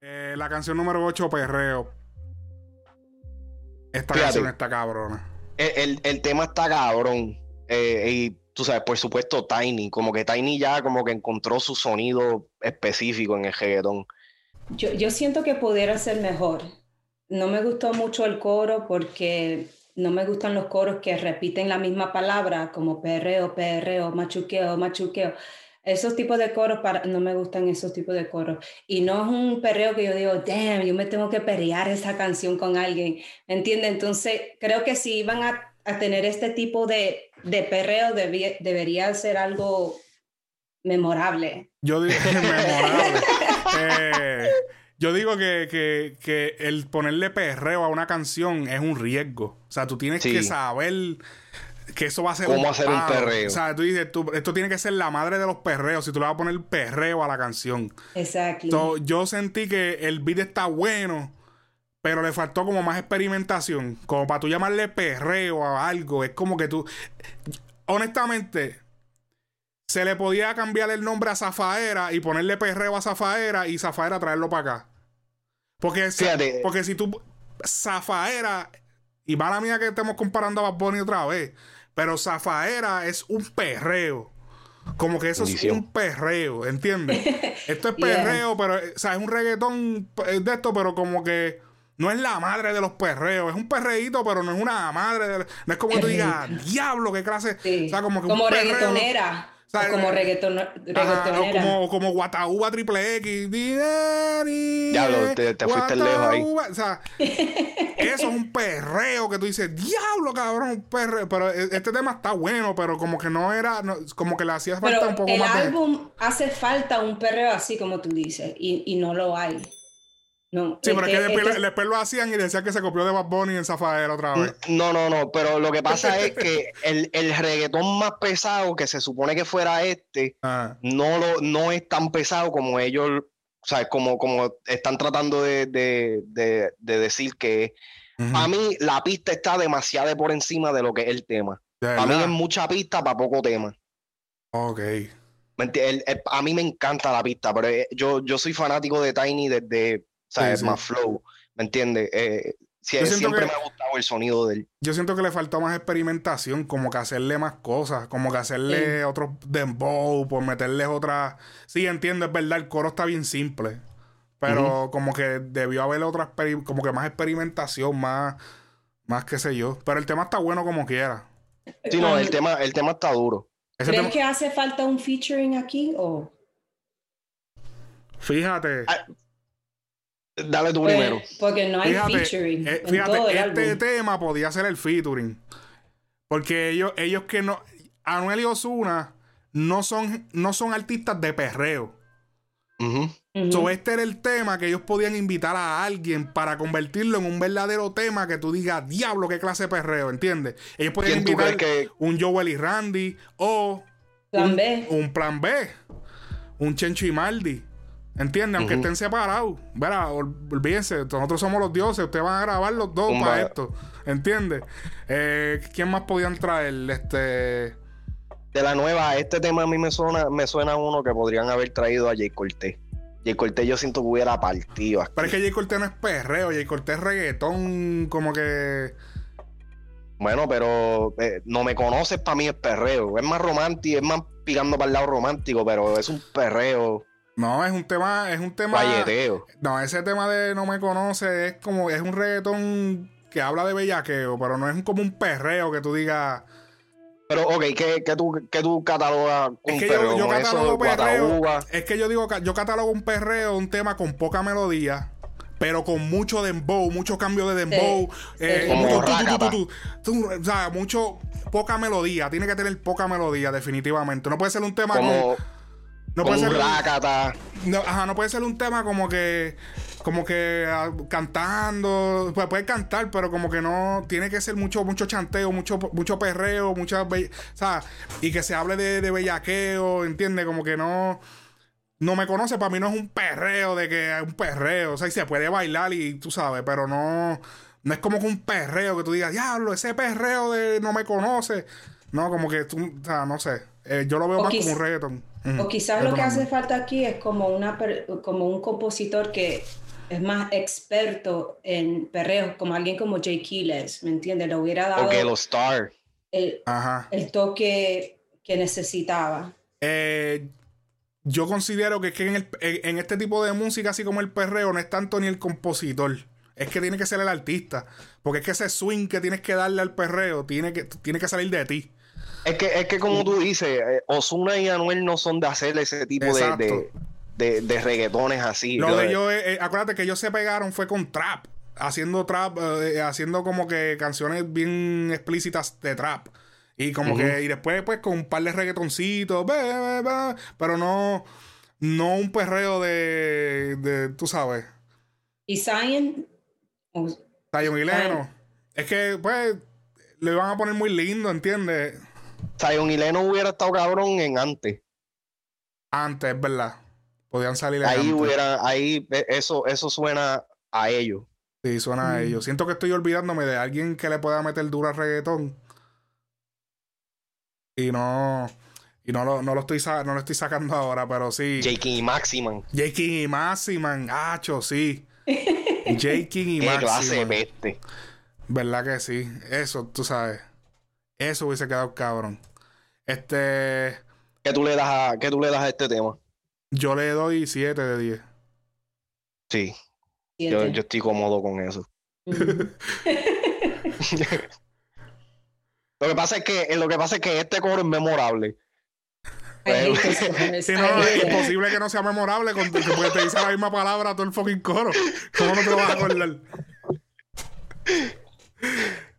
Eh, la canción número 8, Perreo. Esta Fíjate. canción está cabrona. El, el- el tema está cabrón. eh, y tú sabes, por supuesto, Tiny. Como que Tiny ya como que encontró su sonido específico en el reggaetón. Yo, yo siento que pudiera ser mejor. No me gustó mucho el coro porque no me gustan los coros que repiten la misma palabra, como perreo, perreo, machuqueo, machuqueo. Esos tipos de coros, para, no me gustan esos tipos de coros. Y no es un perreo que yo digo, damn, yo me tengo que perrear esa canción con alguien. ¿Me entiendes? Entonces, creo que si iban a, a tener este tipo de, de perreo, debía- debería ser algo memorable. Yo digo memorable. Eh, yo digo que, que- que el ponerle perreo a una canción es un riesgo. O sea, tú tienes Sí. que saber que eso va a ser ¿Cómo un hacer un perreo? O sea, tú dices, tú- esto tiene que ser la madre de los perreos. Si tú le vas a poner perreo a la canción. Exacto. So, yo sentí que el beat está bueno, pero le faltó como más experimentación. Como para tú llamarle perreo a algo. Es como que tú. Honestamente, se le podía cambiar el nombre a Zafaera y ponerle perreo a Zafaera y Zafaera traerlo para acá. Porque, Fíjate. porque si tú. Zafaera. Y mala mía que estemos comparando a Bad Bunny otra vez. Pero Zafaera es un perreo. Como que eso es un perreo, ¿entiendes? Esto es Yeah. perreo, pero, o sea, es un reggaetón de esto, pero como que no es la madre de los perreos. Es un perreíto, pero no es una madre. de- no es como que tú digas, diablo, qué clase. Sí. O sea, como que un como perreo- reggaetonera. O sea, o como eh, reggaeton- Ajá, o reggaetonera. como, como Guataúba triple X. Di, di, Diablo, te- te fuiste lejos ahí. Guataúba. O sea, eso es un perreo que tú dices, diablo, cabrón, un perreo. Pero eh, este tema está bueno, pero como que no era, no- como que le hacía falta Pero un poco el más de. álbum hace falta un perreo así como tú dices, y, y no lo hay. No, Sí, pero es que este- después, este- después lo hacían y decían que se copió de Bad Bunny en Zafaera otra vez. No, no, no, pero lo que pasa es que el, el reggaetón más pesado que se supone que fuera este, Ah, no, lo, no es tan pesado como ellos, o sea, como, como están tratando de, de- de- de decir que es. ujú. Para mí la pista está demasiado de por encima de lo que es el tema. Para mí es mucha pista para poco tema. Ok. ¿Me enti- el- el- a mí me encanta la pista, pero eh, yo, yo soy fanático de Tiny desde, ¿sabes? Sí, sí. Más flow, ¿me entiendes? Eh, Yo siento siempre que- me ha gustado el sonido del... Yo siento que le faltó más experimentación, como que hacerle más cosas, como que hacerle otros dembow, por meterles otras. Sí, entiendo, es verdad, el coro está bien simple. Pero como que debió haber otra como que más experimentación, más, más qué sé yo. Pero el tema está bueno como quiera. Sí, no, el tema, el tema está duro. ¿Crees tema- que hace falta un featuring aquí? O fíjate, Ah, Dale tú Pues, primero. porque no hay fíjate, featuring eh, en fíjate, todo el este álbum. tema podía ser el featuring. Porque ellos, ellos que no. Anuel y Osuna no son, no son artistas de perreo. Ujú. So, este era el tema que ellos podían invitar a alguien para convertirlo en un verdadero tema que tú digas, diablo, qué clase de perreo, ¿entiendes? Ellos podían ¿Quién tú invitar que- un Joel y Randy o Plan un, B. un plan B, un Chencho y Maldi, ¿entiendes? Aunque estén separados, verá, ol- olvídense, nosotros somos los dioses, ustedes van a grabar los dos para esto, ¿entiendes? Eh, ¿Quién más podían traer? Este... De la nueva, este tema a mí me suena, me suena uno que podrían haber traído a Jay Cortés. Jay Cortés yo siento que hubiera partido aquí. Pero es que Jay Cortés no es perreo, Jay Cortés es reggaetón, como que... Bueno, pero eh, no me conoces, para mí es perreo. Es más romántico, es más picando para el lado romántico, pero es un perreo, No, es un tema, es un tema. valleteo. No, ese tema de no me conoce es como, es un reggaetón que habla de bellaqueo, pero no es como un perreo que tú digas. Pero, ok, ¿qué, qué tú, qué tú catalogas un Es que perreo? yo, yo ¿Como eso, catalogo perreo. Es que yo digo, yo catalogo un perreo, un tema con poca melodía. Pero con mucho dembow, mucho cambio de dembow, Sí, eh, sí. Como mucho tu, tu, tu, rácata. tu, tu, tu, o sea, mucho poca melodía, tiene que tener poca melodía definitivamente. No puede ser un tema Como, con, no puede un ser rácata. No, ajá, no puede ser un tema como que. Como que ah, cantando. Pues puede cantar, pero como que no. Tiene que ser mucho, mucho chanteo, mucho, mucho perreo, mucha. be- O sea, y que se hable de, de bellaqueo, ¿entiendes? Como que no. No me conoce, para mí no es un perreo de que es un perreo. O sea, y se puede bailar y tú sabes, pero no. No es como que un perreo que tú digas, diablo, ese perreo de no me conoce. No, como que tú, o sea, no sé. Eh, yo lo veo O más quiz- como un reggaeton. O quizás lo que hace falta aquí es como, una, como un compositor que es más experto en perreos, como alguien como Jay Quiles, ¿me entiendes? Le hubiera dado Ok, los Star. el, Ajá. el toque que necesitaba. Eh, yo considero que, es que en, el- en- en este tipo de música, así como el perreo, no es tanto ni el compositor. Es que tiene que ser el artista. Porque es que ese swing que tienes que darle al perreo tiene que, tiene que salir de ti. Es que, es que como tú dices, eh, Ozuna y Anuel no son de hacer ese tipo de, Exacto. de, de- de reggaetones así. Lo Yo- de ellos, eh, eh, acuérdate que ellos se pegaron fue con trap. Haciendo trap, eh, haciendo como que canciones bien explícitas de trap. Y como que, y después, pues, con un par de reggaetoncitos, pero no, no un perreo de, de tú sabes, Y Zion, Zion y Leno. Es que, pues, le van a poner muy lindo, ¿entiendes? Zion y Leno hubiera estado cabrón en antes. Antes, es verdad. Podían salir Ahí antes. hubiera, ahí eh, eso, eso suena a ellos. Sí, suena a ellos. Siento que estoy olvidándome de alguien que le pueda meter duro al reggaetón. Y no. Y no lo, no lo estoy no lo estoy sacando ahora, pero sí. J. King y Maximan. J. King y Maximan. Hacho, sí. J. King y Qué clase de Maximan. ¿Verdad que sí? Eso, tú sabes. Eso hubiese quedado cabrón. Este. ¿Qué tú le das a, qué tú le das a este tema? Yo le doy 7 de 10. Sí, yo, yo estoy cómodo con eso. Mm. Lo que pasa es que, eh, lo que pasa es que este coro es memorable. No, es imposible que no sea memorable con, porque te dice la misma palabra todo el fucking coro. ¿Cómo no te lo vas a acordar?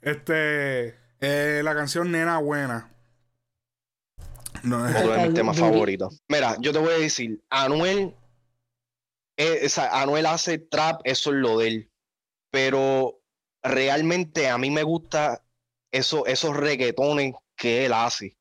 Este. eh, la canción Nena Buena. No, es- Otro de mis temas favoritos. Mira, yo te voy a decir, Anuel, eh, Anuel hace trap, eso es lo de él. Pero realmente a mí me gusta eso, esos reggaetones que él hace.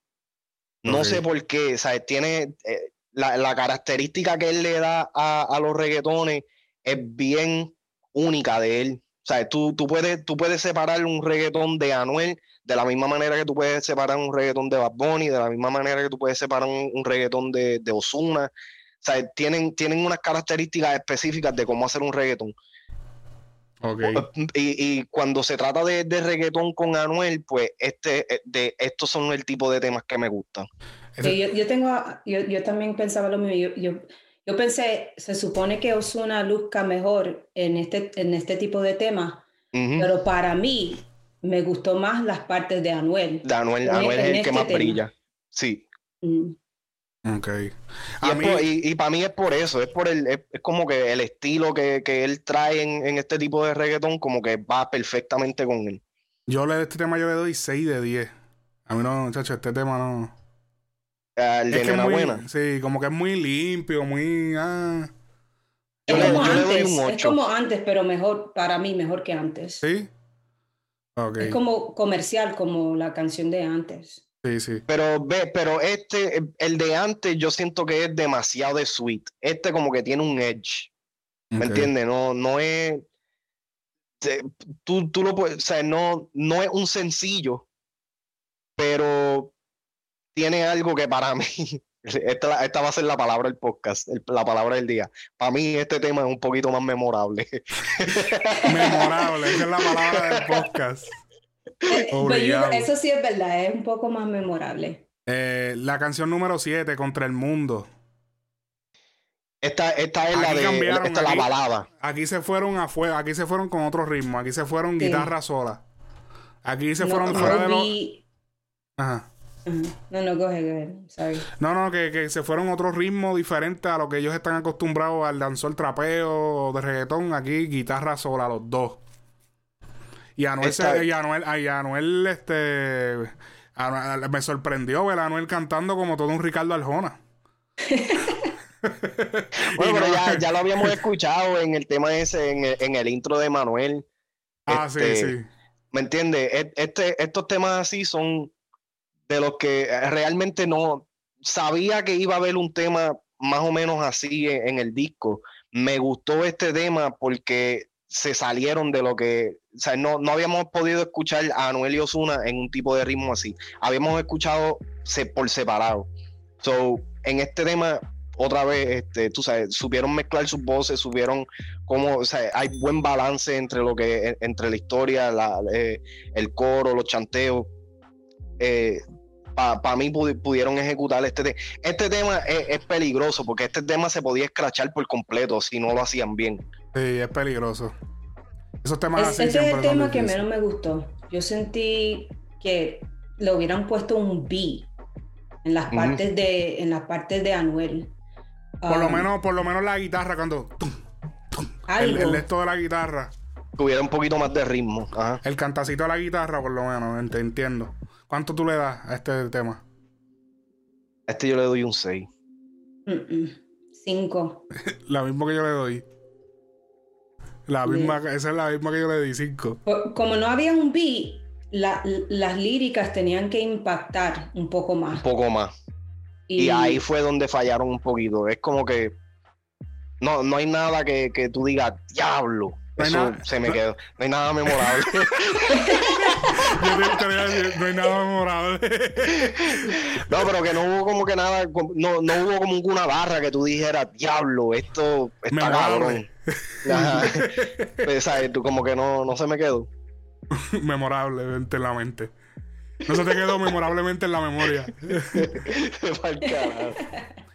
No sé por qué, o sea, tiene eh, la, la característica que él le da a, a los reggaetones es bien única de él. O sea, tú, tú, puedes, tú puedes separar un reggaetón de Anuel de la misma manera que tú puedes separar un reggaetón de Bad Bunny, de la misma manera que tú puedes separar un, un reggaetón de, de Ozuna. O sea, tienen, tienen unas características específicas de cómo hacer un reggaetón. ok. Y, y cuando se trata de, de reggaetón con Anuel, pues este, eh, de, estos son el tipo de temas que me gustan. Sí, yo, yo tengo, yo, yo también pensaba lo mismo. Yo, yo, yo pensé, se supone que Ozuna luzca mejor en este, en este tipo de temas, pero para mí me gustó más las partes de Anuel. De Anuel, en- Anuel es en el que este más tema. brilla. Sí. Mm. Ok. Y, mí, por- y- y para mí es por eso, es por el, es, es como que el estilo que, que él trae en, en este tipo de reggaetón, como que va perfectamente con él. yo le este tema yo le doy 6 de 10. A mí no, muchacho, este tema no. Ah, El de Es que es muy, Buena. sí, como que es muy limpio, muy. Ah, Yo Es le- como yo le doy antes, es como antes, pero mejor, para mí, mejor que antes. sí. Ok. Es como comercial, como la canción de antes. Sí, sí. Pero ve, pero este, el de antes, yo siento que es demasiado de sweet. Este como que tiene un edge. ¿Me entiendes? No, no es. se- Tú, tú lo puedes. O sea, no, no es un sencillo. Pero tiene algo que para mí. Esta, esta va a ser la palabra del podcast, el- la palabra del día. Para mí, este tema es un poquito más memorable. Memorable, esa es la palabra del podcast. Eh, but Obligado. you- eso sí es verdad, es un poco más memorable. Eh, la canción número 7, Contra el Mundo. Esta, esta es la Aquí de. cambiaron, Esta es la aquí- balada. Aquí se fueron afuera, aquí se fueron con otro ritmo, aquí se fueron Sí. guitarra sola. Aquí se No, fueron fuera de los. vi- Ajá. No, no, ahead. Sorry. No, no, que, que se fueron otro ritmo diferente a lo que ellos están acostumbrados al danzar trapeo de reggaetón. Aquí guitarra sola, los dos. Y Anuel, Esta- se- y Anuel, y Anuel, este, Anuel- me sorprendió ver a Anuel cantando como todo un Ricardo Arjona. Bueno, pero ya, ya lo habíamos escuchado en el tema ese, en el, en el intro de Manuel. Ah, Este, sí, sí. ¿Me entiendes? E- Este, estos temas así son de los que eh, realmente no sabía que iba a haber un tema más o menos así en, en el disco. Me gustó este tema porque se salieron de lo que, o sea, no, no habíamos podido escuchar a Anuel y Ozuna en un tipo de ritmo así. Habíamos escuchado se- por separado. So, en este tema, otra vez, este, tú sabes, supieron mezclar sus voces, supieron cómo, o sea, hay buen balance entre lo que, entre la historia, la, eh, el coro, los chanteos. Eh, Para mí pudieron ejecutar este tema. Este tema es, peligroso porque este tema se podía escrachar por completo si no lo hacían bien. Sí, es peligroso. Esos temas es, Ese es el tema que menos me gustó. Yo sentí que le hubieran puesto un B en las partes de en las partes de Anuel. Por lo um, menos, por lo menos la guitarra cuando el, el esto de la guitarra. Tuviera un poquito más de ritmo. El cantacito de la guitarra, por lo menos, entiendo. ¿Cuánto tú le das a este tema? A este yo le doy un 6. 5. la misma que yo le doy. La misma, esa es la misma que yo le di 5. Como no había un beat, las líricas tenían que impactar un poco más. Un poco más. Y, ahí fue donde fallaron un poquito. Es como que no, no hay nada que, que tú digas, diablo. Eso se me quedó. No hay nada memorable. no hay nada memorable. no, pero que no hubo como que nada, no, no hubo como una barra que tú dijeras, diablo, esto está cabrón. Pues, tú como que no, no se me quedó. Memorablemente en la mente. No se te quedó memorablemente en la memoria.